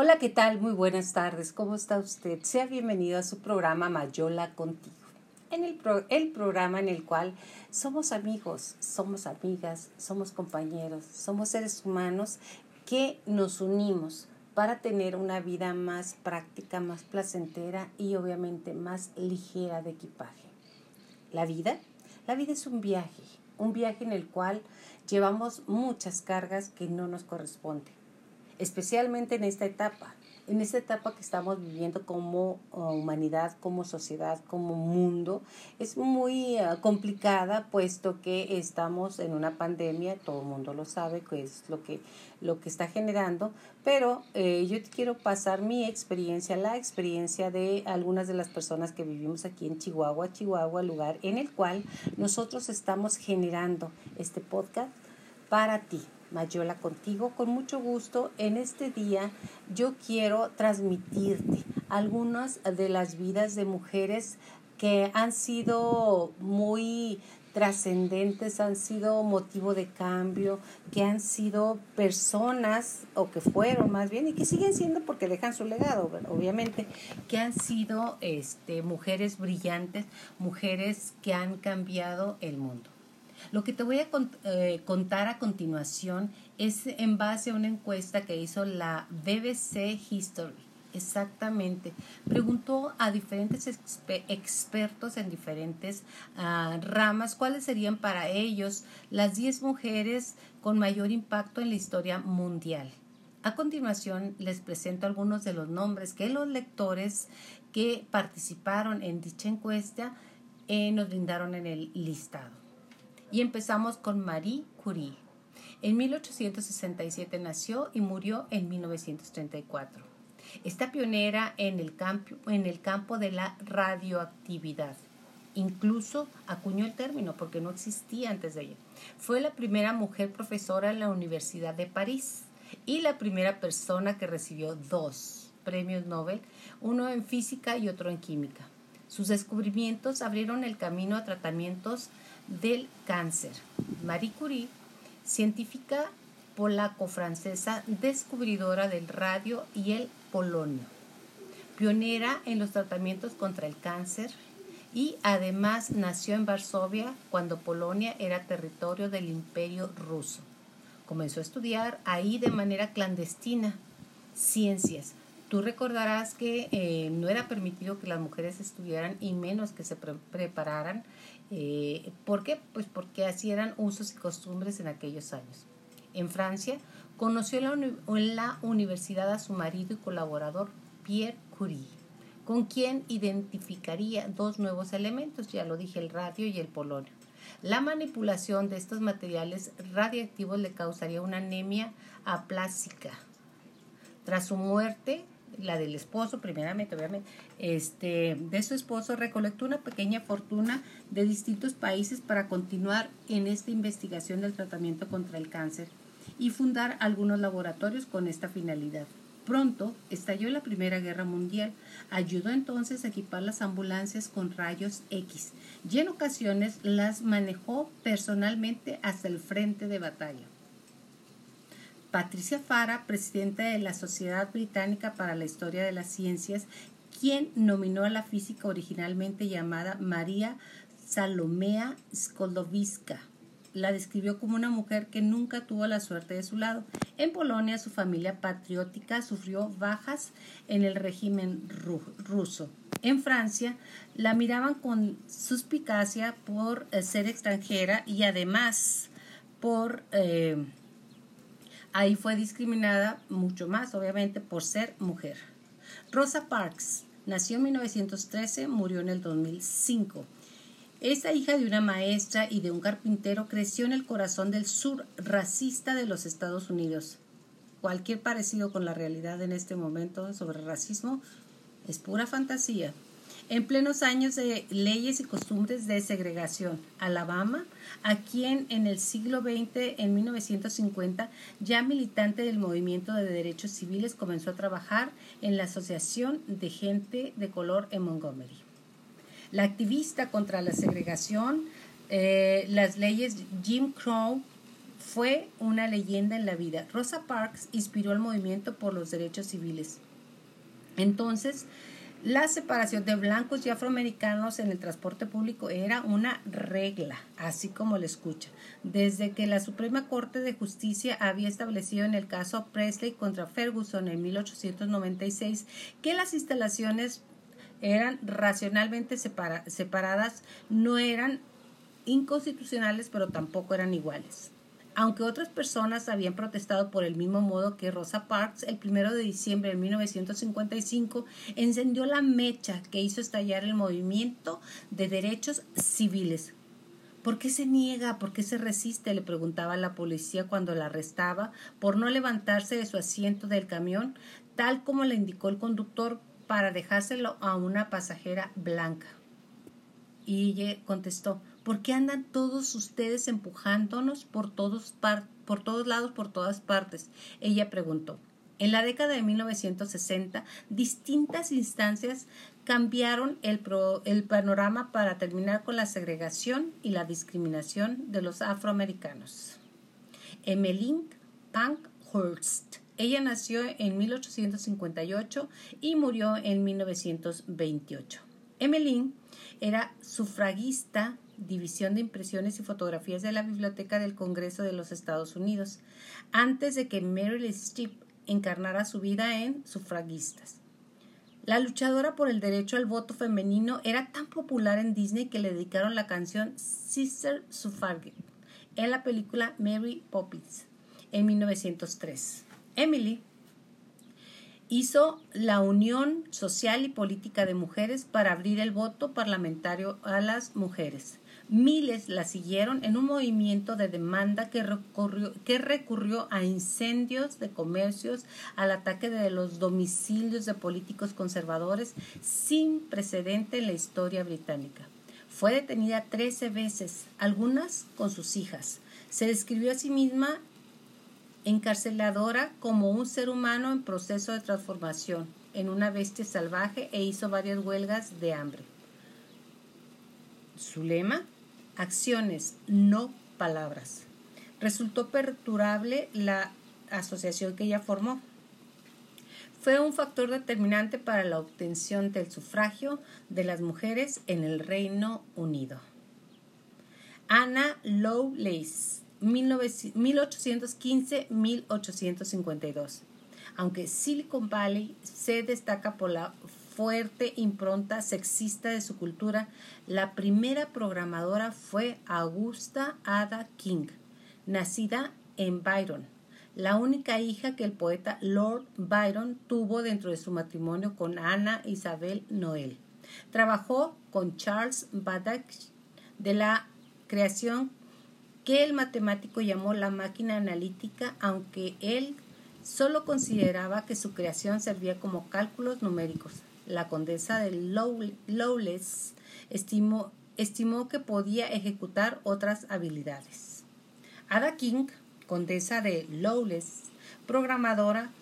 Hola, ¿qué tal? Muy buenas tardes. ¿Cómo está usted? Sea bienvenido a su programa Mayola Contigo. En el, el programa en el cual somos amigos, somos amigas, somos compañeros, somos seres humanos que nos unimos para tener una vida más práctica, más placentera y obviamente más ligera de equipaje. La vida, la vida es un viaje, un viaje en el cual llevamos muchas cargas que no nos corresponden especialmente en esta etapa, en esta etapa que estamos viviendo como uh, humanidad, como sociedad, como mundo, es muy uh, complicada puesto que estamos en una pandemia, todo el mundo lo sabe, que es lo que, lo que está generando, pero eh, yo quiero pasar mi experiencia, la experiencia de algunas de las personas que vivimos aquí en Chihuahua, Chihuahua, lugar en el cual nosotros estamos generando este podcast para ti, Mayola contigo. Con mucho gusto, en este día yo quiero transmitirte algunas de las vidas de mujeres que han sido muy trascendentes, han sido motivo de cambio, que han sido personas, o que fueron más bien, y que siguen siendo porque dejan su legado, obviamente, que han sido este, mujeres brillantes, mujeres que han cambiado el mundo. Lo que te voy a eh, contar a continuación es en base a una encuesta que hizo la BBC History. Exactamente. Preguntó a diferentes expertos en diferentes ah, ramas cuáles serían para ellos las 10 mujeres con mayor impacto en la historia mundial. A continuación les presento algunos de los nombres que los lectores que participaron en dicha encuesta eh, nos brindaron en el listado. Y empezamos con Marie Curie. En 1867 nació y murió en 1934. Esta pionera en el, campo, en el campo de la radioactividad. Incluso acuñó el término porque no existía antes de ella. Fue la primera mujer profesora en la Universidad de París y la primera persona que recibió dos premios Nobel, uno en física y otro en química. Sus descubrimientos abrieron el camino a tratamientos del cáncer. Marie Curie, científica polaco-francesa, descubridora del radio y el polonio, pionera en los tratamientos contra el cáncer y además nació en Varsovia cuando Polonia era territorio del imperio ruso. Comenzó a estudiar ahí de manera clandestina ciencias. Tú recordarás que eh, no era permitido que las mujeres estudiaran y menos que se prepararan eh, ¿Por qué? Pues porque así eran usos y costumbres en aquellos años. En Francia, conoció en la universidad a su marido y colaborador Pierre Curie, con quien identificaría dos nuevos elementos, ya lo dije, el radio y el polonio. La manipulación de estos materiales radiactivos le causaría una anemia aplásica. Tras su muerte, la del esposo, primeramente, obviamente, este, de su esposo, recolectó una pequeña fortuna de distintos países para continuar en esta investigación del tratamiento contra el cáncer y fundar algunos laboratorios con esta finalidad. Pronto estalló la Primera Guerra Mundial. Ayudó entonces a equipar las ambulancias con rayos X y en ocasiones las manejó personalmente hasta el frente de batalla. Patricia Fara, presidenta de la Sociedad Británica para la Historia de las Ciencias, quien nominó a la física originalmente llamada María Salomea Skoldowiska. La describió como una mujer que nunca tuvo la suerte de su lado. En Polonia, su familia patriótica sufrió bajas en el régimen ruso. En Francia, la miraban con suspicacia por eh, ser extranjera y además por eh, Ahí fue discriminada mucho más, obviamente, por ser mujer. Rosa Parks nació en 1913, murió en el 2005. Esta hija de una maestra y de un carpintero creció en el corazón del sur racista de los Estados Unidos. Cualquier parecido con la realidad en este momento sobre racismo es pura fantasía en plenos años de leyes y costumbres de segregación. Alabama, a quien en el siglo XX, en 1950, ya militante del movimiento de derechos civiles, comenzó a trabajar en la Asociación de Gente de Color en Montgomery. La activista contra la segregación, eh, las leyes Jim Crow, fue una leyenda en la vida. Rosa Parks inspiró el movimiento por los derechos civiles. Entonces, la separación de blancos y afroamericanos en el transporte público era una regla, así como le escucha, desde que la Suprema Corte de Justicia había establecido en el caso Presley contra Ferguson en 1896 que las instalaciones eran racionalmente separadas, no eran inconstitucionales, pero tampoco eran iguales. Aunque otras personas habían protestado por el mismo modo que Rosa Parks, el primero de diciembre de 1955 encendió la mecha que hizo estallar el movimiento de derechos civiles. ¿Por qué se niega? ¿Por qué se resiste? le preguntaba la policía cuando la arrestaba por no levantarse de su asiento del camión, tal como le indicó el conductor para dejárselo a una pasajera blanca. Y ella contestó, ¿Por qué andan todos ustedes empujándonos por todos, por todos lados, por todas partes? Ella preguntó. En la década de 1960, distintas instancias cambiaron el, el, panorama para terminar con la segregación y la discriminación de los afroamericanos. Emmeline Pankhurst. Ella nació en 1858 y murió en 1928. Emmeline era sufragista División de Impresiones y Fotografías de la Biblioteca del Congreso de los Estados Unidos, antes de que Meryl Streep encarnara su vida en Sufragistas. La luchadora por el derecho al voto femenino era tan popular en Disney que le dedicaron la canción Sister Suffragette en la película Mary Poppins en 1903. Emily hizo la Unión Social y Política de Mujeres para abrir el voto parlamentario a las mujeres. Miles la siguieron en un movimiento de demanda que recurrió, que recurrió a incendios de comercios, al ataque de los domicilios de políticos conservadores sin precedente en la historia británica. Fue detenida 13 veces, algunas con sus hijas. Se describió a sí misma encarceladora como un ser humano en proceso de transformación, en una bestia salvaje e hizo varias huelgas de hambre. Su lema, acciones, no palabras. Resultó perturbable la asociación que ella formó. Fue un factor determinante para la obtención del sufragio de las mujeres en el Reino Unido. Anna Lovelace, 1815-1852. Aunque Silicon Valley se destaca por la fuerte impronta sexista de su cultura, la primera programadora fue Augusta Ada King, nacida en Byron, la única hija que el poeta Lord Byron tuvo dentro de su matrimonio con Ana Isabel Noel. Trabajó con Charles Babbage de la creación que el matemático llamó la máquina analítica, aunque él solo consideraba que su creación servía como cálculos numéricos la condesa de Lowless estimó, que podía ejecutar otras habilidades. Ada King, condesa de Lowless, programadora,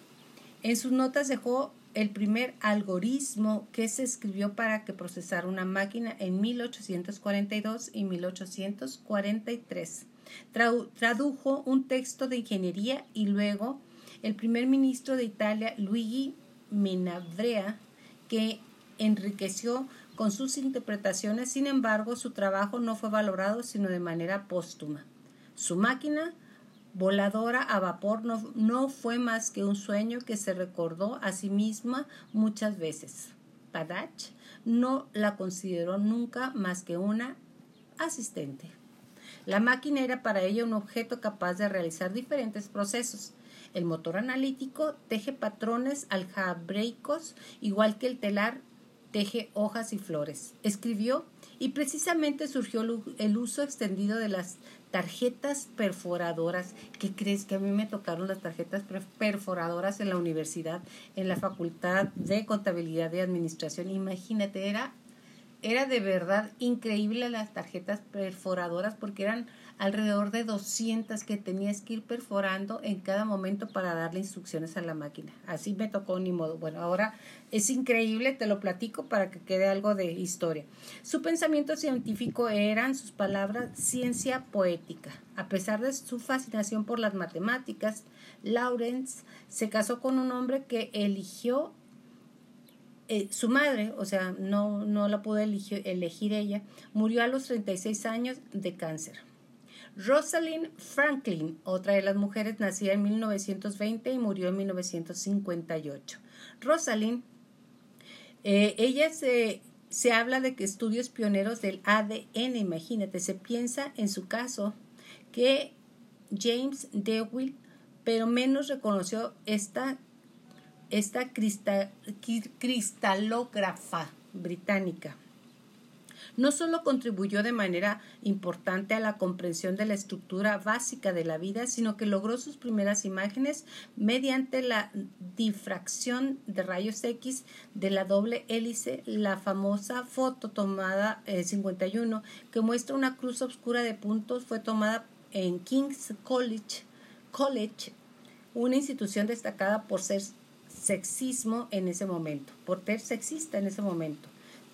en sus notas dejó el primer algoritmo que se escribió para que procesara una máquina en 1842 y 1843. Tradujo un texto de ingeniería y luego el primer ministro de Italia, Luigi Menabrea, que enriqueció con sus interpretaciones, sin embargo, su trabajo no fue valorado sino de manera póstuma. Su máquina voladora a vapor no, no, fue más que un sueño que se recordó a sí misma muchas veces. Padach no la consideró nunca más que una asistente. La máquina era para ella un objeto capaz de realizar diferentes procesos. El motor analítico teje patrones algebraicos, igual que el telar teje hojas y flores. Escribió y precisamente surgió el uso extendido de las tarjetas perforadoras. ¿Qué crees que a mí me tocaron las tarjetas perforadoras en la universidad, en la Facultad de Contabilidad y Administración? Imagínate, era, era de verdad increíble las tarjetas perforadoras porque eran alrededor de 200 que tenías que ir perforando en cada momento para darle instrucciones a la máquina. Así me tocó ni modo. Bueno, ahora es increíble, te lo platico para que quede algo de historia. Su pensamiento científico eran sus palabras ciencia poética. A pesar de su fascinación por las matemáticas, Lawrence se casó con un hombre que eligió eh, su madre, o sea, no, no la pudo elegir, elegir ella, murió a los 36 años de cáncer. Rosalind Franklin, otra de las mujeres, nacida en 1920 y murió en 1958. Rosalind, eh, ella se, se habla de que estudios pioneros del ADN, imagínate, se piensa en su caso que James Dewey, pero menos reconoció esta esta cristalógrafa británica. No solo contribuyó de manera importante a la comprensión de la estructura básica de la vida, sino que logró sus primeras imágenes mediante la difracción de rayos X de la doble hélice, la famosa foto tomada en 51 que muestra una cruz oscura de puntos fue tomada en King's College, College una institución destacada por ser sexismo en ese momento, por ser sexista en ese momento.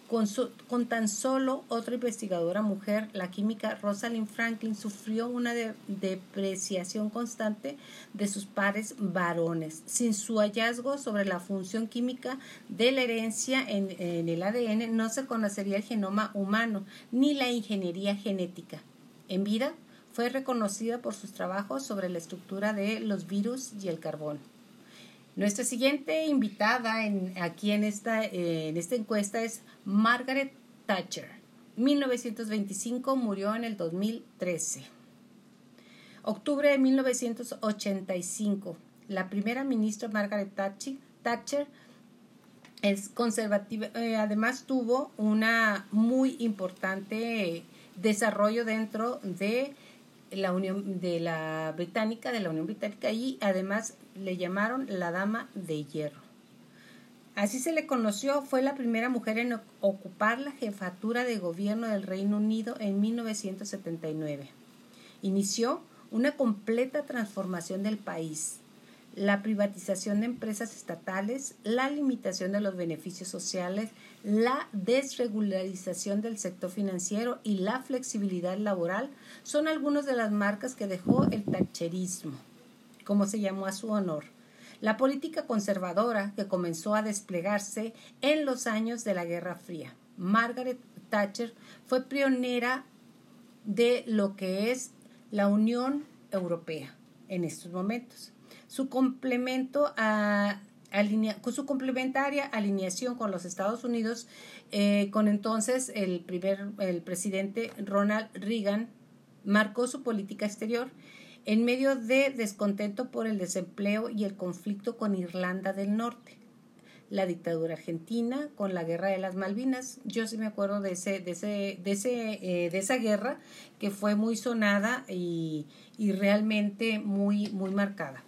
Con, con, tan solo otra investigadora mujer, la química Rosalind Franklin sufrió una depreciación constante de sus pares varones. Sin su hallazgo sobre la función química de la herencia en, en el ADN, no se conocería el genoma humano ni la ingeniería genética. En vida, fue reconocida por sus trabajos sobre la estructura de los virus y el carbón. Nuestra siguiente invitada en, aquí en esta, en esta encuesta es Margaret Thatcher. 1925 murió en el 2013. Octubre de 1985. La primera ministra Margaret Thatcher, es conservativa. Eh, además tuvo una muy importante desarrollo dentro de la Unión de la Británica, de la Unión Británica, y además le llamaron la Dama de Hierro. Así se le conoció, fue la primera mujer en ocupar la jefatura de gobierno del Reino Unido en 1979. Inició una completa transformación del país la privatización de empresas estatales, la limitación de los beneficios sociales, la desregularización del sector financiero y la flexibilidad laboral son algunas de las marcas que dejó el tacherismo, como se llamó a su honor. La política conservadora que comenzó a desplegarse en los años de la Guerra Fría. Margaret Thatcher fue pionera de lo que es la Unión Europea en estos momentos su complemento a con su complementaria alineación con los Estados Unidos, eh, con entonces el primer el presidente Ronald Reagan marcó su política exterior en medio de descontento por el desempleo y el conflicto con Irlanda del Norte, la dictadura argentina con la guerra de las Malvinas. Yo sí me acuerdo de ese de ese de ese eh, de esa guerra que fue muy sonada y, y realmente muy muy marcada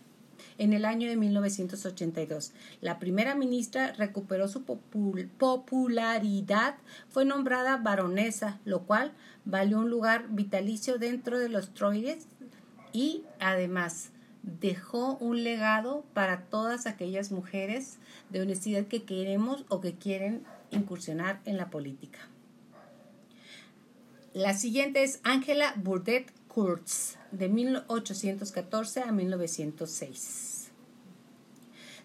en el año de 1982. La primera ministra recuperó su popularidad, fue nombrada baronesa, lo cual valió un lugar vitalicio dentro de los Troyes y además dejó un legado para todas aquellas mujeres de honestidad que queremos o que quieren incursionar en la política. La siguiente es Angela Burdett Kurtz, de 1814 a 1906.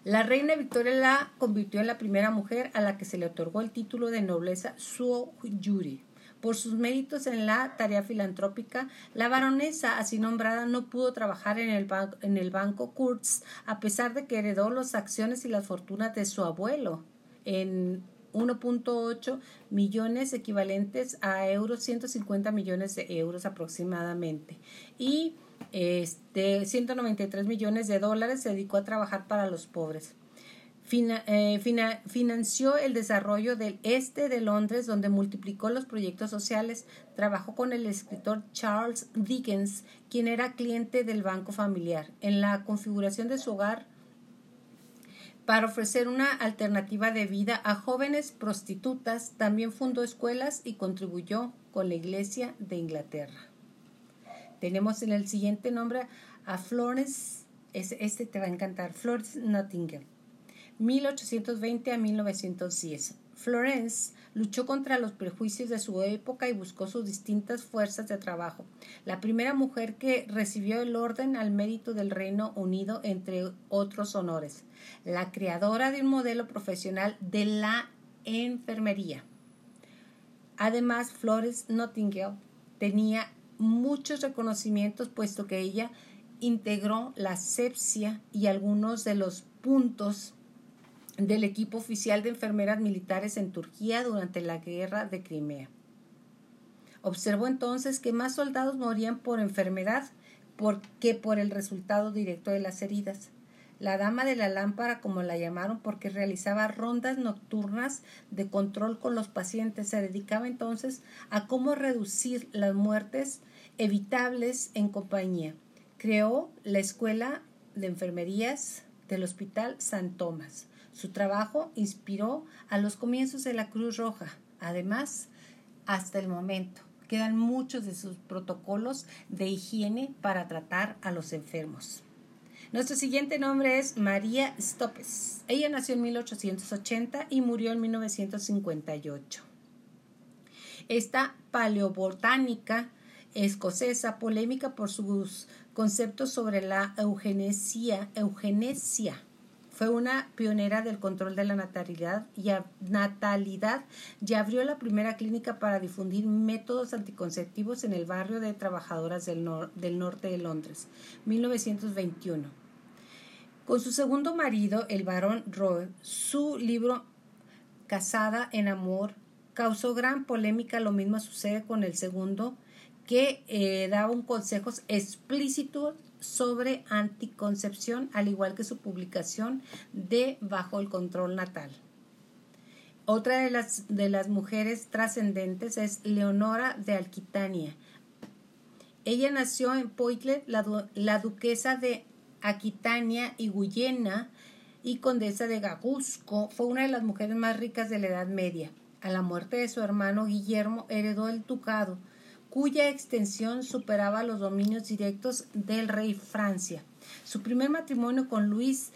La reina Victoria la convirtió en la primera mujer a la que se le otorgó el título de nobleza Suo Yuri. Por sus méritos en la tarea filantrópica, la baronesa así nombrada no pudo trabajar en el, en el banco Kurtz a pesar de que heredó las acciones y las fortunas de su abuelo en 1.8 millones equivalentes a euros, 150 millones de euros aproximadamente. Y este, 193 millones de dólares se dedicó a trabajar para los pobres. Eh, financió el desarrollo del este de Londres, donde multiplicó los proyectos sociales. Trabajó con el escritor Charles Dickens, quien era cliente del banco familiar. En la configuración de su hogar para ofrecer una alternativa de vida a jóvenes prostitutas, también fundó escuelas y contribuyó con la Iglesia de Inglaterra. Tenemos en el siguiente nombre a Florence, este te va a encantar, Florence Nightingale, 1820 a 1910. Florence luchó contra los prejuicios de su época y buscó sus distintas fuerzas de trabajo. La primera mujer que recibió el orden al mérito del Reino Unido, entre otros honores. La creadora de un modelo profesional de la enfermería. Además, Florence Nightingale tenía muchos reconocimientos puesto que ella integró la sepsia y algunos de los puntos del equipo oficial de enfermeras militares en Turquía durante la guerra de Crimea. Observó entonces que más soldados morían por enfermedad que por el resultado directo de las heridas. La dama de la lámpara, como la llamaron, porque realizaba rondas nocturnas de control con los pacientes, se dedicaba entonces a cómo reducir las muertes evitables en compañía. Creó la Escuela de Enfermerías del Hospital San Tomás. Su trabajo inspiró a los comienzos de la Cruz Roja. Además, hasta el momento, quedan muchos de sus protocolos de higiene para tratar a los enfermos. Nuestro siguiente nombre es María Stoppes. Ella nació en 1880 y murió en 1958. Esta paleobotánica escocesa, polémica por sus conceptos sobre la eugenesia, eugenesia fue una pionera del control de la natalidad y, natalidad y abrió la primera clínica para difundir métodos anticonceptivos en el barrio de trabajadoras del, norte de Londres, 1921. Con su segundo marido, el barón Roe, su libro Casada en Amor causó gran polémica. Lo mismo sucede con el segundo, que eh, da un consejos explícitos sobre anticoncepción, al igual que su publicación de Bajo el control natal. Otra de las, de las mujeres trascendentes es Leonora de Aquitania. Ella nació en Poitiers, la, la duquesa de Aquitania y Guyena y condesa de Gagusco. Fue una de las mujeres más ricas de la Edad Media. A la muerte de su hermano Guillermo heredó el ducado cuya extensión superaba los dominios directos del rey Francia. Su primer matrimonio con Luis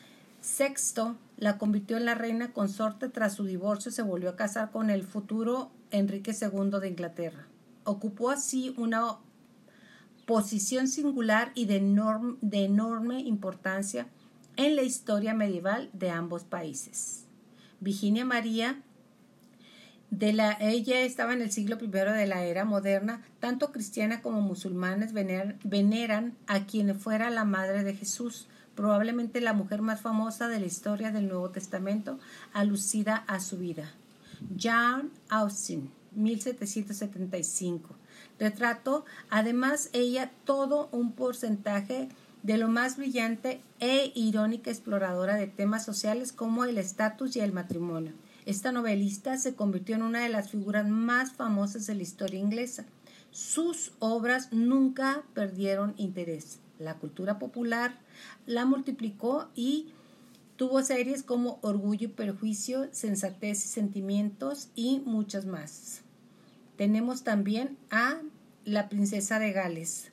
VI la convirtió en la reina consorte. Tras su divorcio se volvió a casar con el futuro Enrique II de Inglaterra. Ocupó así una posición singular y de, de enorme importancia en la historia medieval de ambos países. Virginia María de la, ella estaba en el siglo I de la era moderna, tanto cristiana como musulmanes veneran a quien fuera la madre de Jesús, probablemente la mujer más famosa de la historia del Nuevo Testamento, alucida a su vida. John Austin, 1775. Retrató además ella todo un porcentaje de lo más brillante e irónica exploradora de temas sociales como el estatus y el matrimonio. Esta novelista se convirtió en una de las figuras más famosas de la historia inglesa. Sus obras nunca perdieron interés. La cultura popular la multiplicó y tuvo series como Orgullo y Perjuicio, Sensatez y Sentimientos y muchas más. Tenemos también a la princesa de Gales,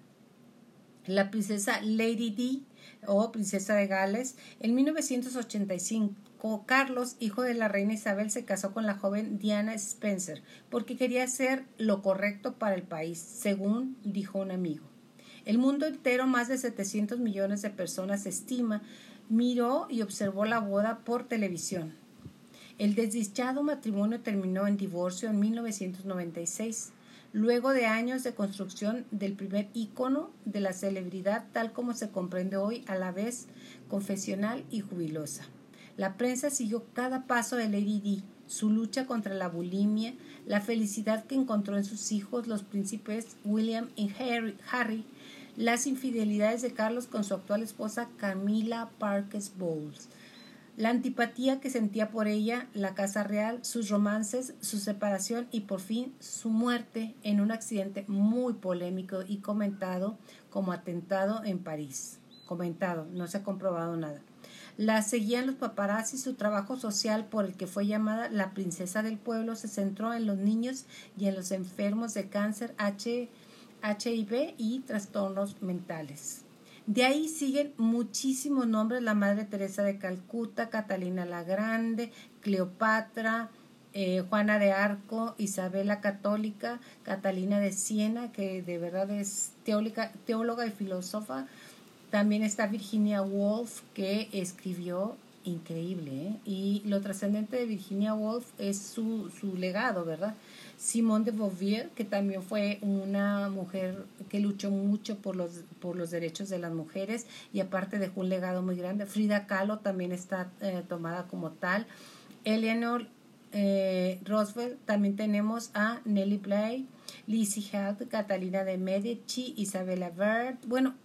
la princesa Lady D o princesa de Gales en 1985 Carlos, hijo de la reina Isabel, se casó con la joven Diana Spencer porque quería hacer lo correcto para el país, según dijo un amigo. El mundo entero, más de 700 millones de personas, estima, miró y observó la boda por televisión. El desdichado matrimonio terminó en divorcio en 1996, luego de años de construcción del primer ícono de la celebridad tal como se comprende hoy a la vez confesional y jubilosa. La prensa siguió cada paso de Lady Di, su lucha contra la bulimia, la felicidad que encontró en sus hijos, los príncipes William y Harry, las infidelidades de Carlos con su actual esposa Camila Parkes Bowles, la antipatía que sentía por ella, la casa real, sus romances, su separación y por fin su muerte en un accidente muy polémico y comentado como atentado en París. Comentado, no se ha comprobado nada. La seguían los paparazzi. Su trabajo social, por el que fue llamada la princesa del pueblo, se centró en los niños y en los enfermos de cáncer HIV y trastornos mentales. De ahí siguen muchísimos nombres, la Madre Teresa de Calcuta, Catalina la Grande, Cleopatra, eh, Juana de Arco, Isabela Católica, Catalina de Siena, que de verdad es teóloga, teóloga y filósofa. También está Virginia Woolf, que escribió increíble. ¿eh? Y lo trascendente de Virginia Woolf es su, su legado, ¿verdad? Simone de Beauvoir, que también fue una mujer que luchó mucho por los, por los derechos de las mujeres y aparte dejó un legado muy grande. Frida Kahlo también está eh, tomada como tal. Eleanor eh, Roosevelt, también tenemos a Nelly Bly, Lizzie Held, Catalina de Medici, Isabella Bird, bueno,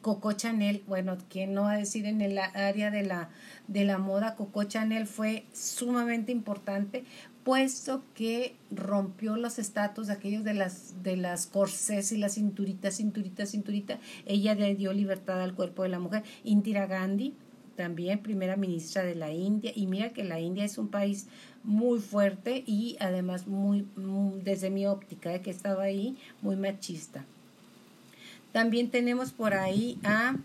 Coco Chanel, bueno, ¿quién no va a decir en el área de la, de la moda? Coco Chanel fue sumamente importante puesto que rompió los estatus aquellos de las de las corsés y las cinturitas, cinturita, cinturita, ella le dio libertad al cuerpo de la mujer. Indira Gandhi, también primera ministra de la India, y mira que la India es un país muy fuerte y además muy, desde mi óptica, de que he estado ahí, muy machista. También tenemos por ahí a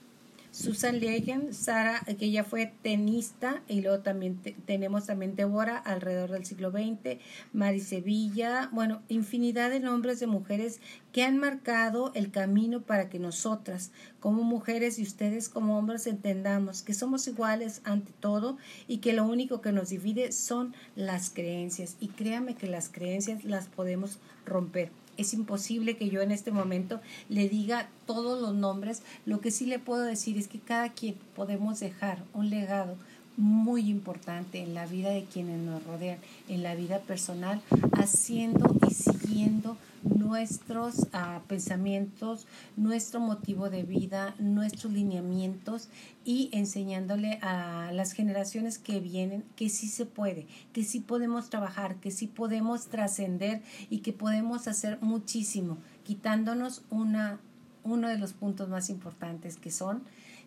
Susan Legen, Sara, que ella fue tenista, y luego también tenemos también Débora alrededor del siglo XX, Mari Sevilla, bueno, infinidad de nombres de mujeres que han marcado el camino para que nosotras, como mujeres y ustedes como hombres, entendamos que somos iguales ante todo y que lo único que nos divide son las creencias. Y créame que las creencias las podemos romper es imposible que yo en este momento le diga todos los nombres. Lo que sí le puedo decir es que cada quien podemos dejar un legado muy importante en la vida de quienes nos rodean, en la vida personal, haciendo y siguiendo nuestros ah, pensamientos, nuestro motivo de vida, nuestros lineamientos y enseñándole a las generaciones que vienen que sí se puede, que sí podemos trabajar, que sí podemos trascender y que podemos hacer muchísimo, quitándonos una, uno de los puntos más importantes que son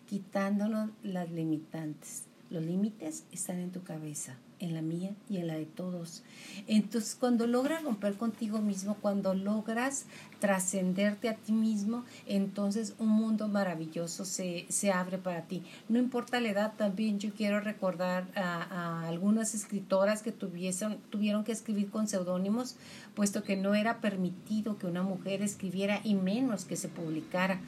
quitándonos las limitantes. Los límites están en tu cabeza en la mía y en la de todos. Entonces, cuando logras romper contigo mismo, cuando logras trascenderte a ti mismo, entonces un mundo maravilloso se, se, abre para ti. No importa la edad, también yo quiero recordar a, algunas escritoras que tuviesen, tuvieron que escribir con seudónimos, puesto que no era permitido que una mujer escribiera y menos que se publicara.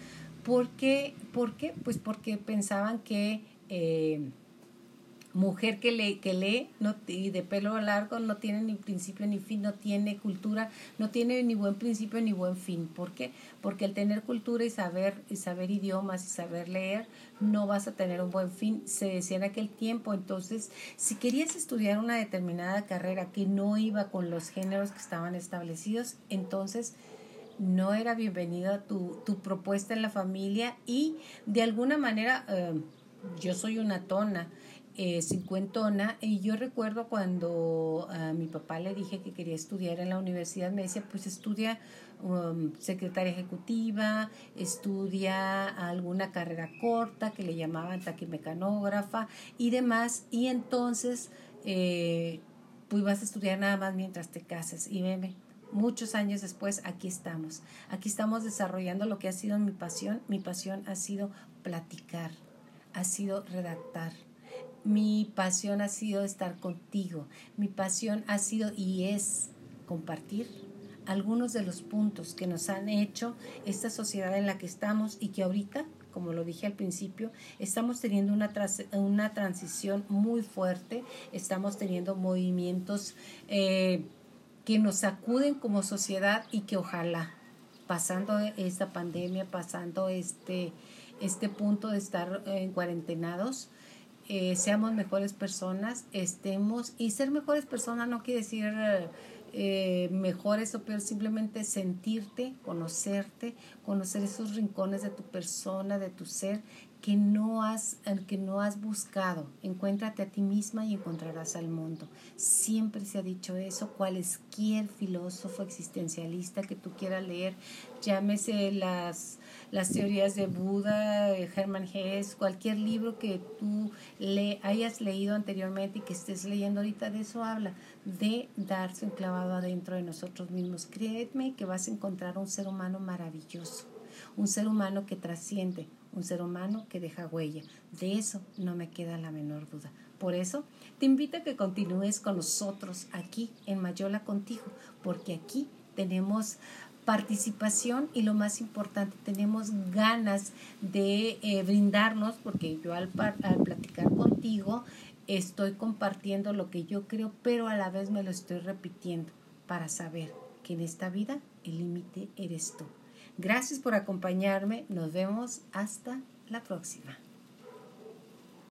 ¿Por qué? ¿Por qué? Pues porque pensaban que... Eh, mujer que lee, que lee no, y de pelo largo no tiene ni principio ni fin, no tiene cultura, no tiene ni buen principio ni buen fin. ¿Por qué? Porque el tener cultura y saber, y saber idiomas y saber leer, no vas a tener un buen fin. Se decía en aquel tiempo. Entonces, si querías estudiar una determinada carrera que no iba con los géneros que estaban establecidos, entonces no era bienvenida tu, tu propuesta en la familia y de alguna manera eh, yo soy una tona eh, cincuentona y yo recuerdo cuando a mi papá le dije que quería estudiar en la universidad, me decía, pues estudia um, secretaria ejecutiva, estudia alguna carrera corta que le llamaban taquimecanógrafa y demás, y entonces eh, pues vas a estudiar nada más mientras te cases y veme. Muchos años después, aquí estamos. Aquí estamos desarrollando lo que ha sido mi pasión. Mi pasión ha sido platicar, ha sido redactar, mi pasión ha sido estar contigo. Mi pasión ha sido y es compartir algunos de los puntos que nos han hecho esta sociedad en la que estamos y que ahorita, como lo dije al principio, estamos teniendo una, una transición muy fuerte, estamos teniendo movimientos eh, que nos sacuden como sociedad y que ojalá, pasando esta pandemia, pasando este, este punto de estar en cuarentenados, eh, seamos mejores personas, estemos, y ser mejores personas no quiere decir eh, mejores o peor, simplemente sentirte, conocerte, conocer esos rincones de tu persona, de tu ser, que no has, que no has buscado. Encuéntrate a ti misma y encontrarás al mundo. Siempre se ha dicho eso. Cualquier filósofo existencialista que tú quieras leer, llámese las, las teorías de Buda, Hermann Hesse, cualquier libro que tú le hayas leído anteriormente y que estés leyendo ahorita, de eso habla, de darse un clavado adentro de nosotros mismos. Créeme que vas a encontrar un ser humano maravilloso, un ser humano que trasciende, un ser humano que deja huella. De eso no me queda la menor duda. Por eso te invito a que continúes con nosotros aquí en Mayola contigo, porque aquí tenemos participación y lo más importante, tenemos ganas de eh, brindarnos, porque yo al, al platicar contigo estoy compartiendo lo que yo creo, pero a la vez me lo estoy repitiendo para saber que en esta vida el límite eres tú. Gracias por acompañarme. Nos vemos hasta la próxima.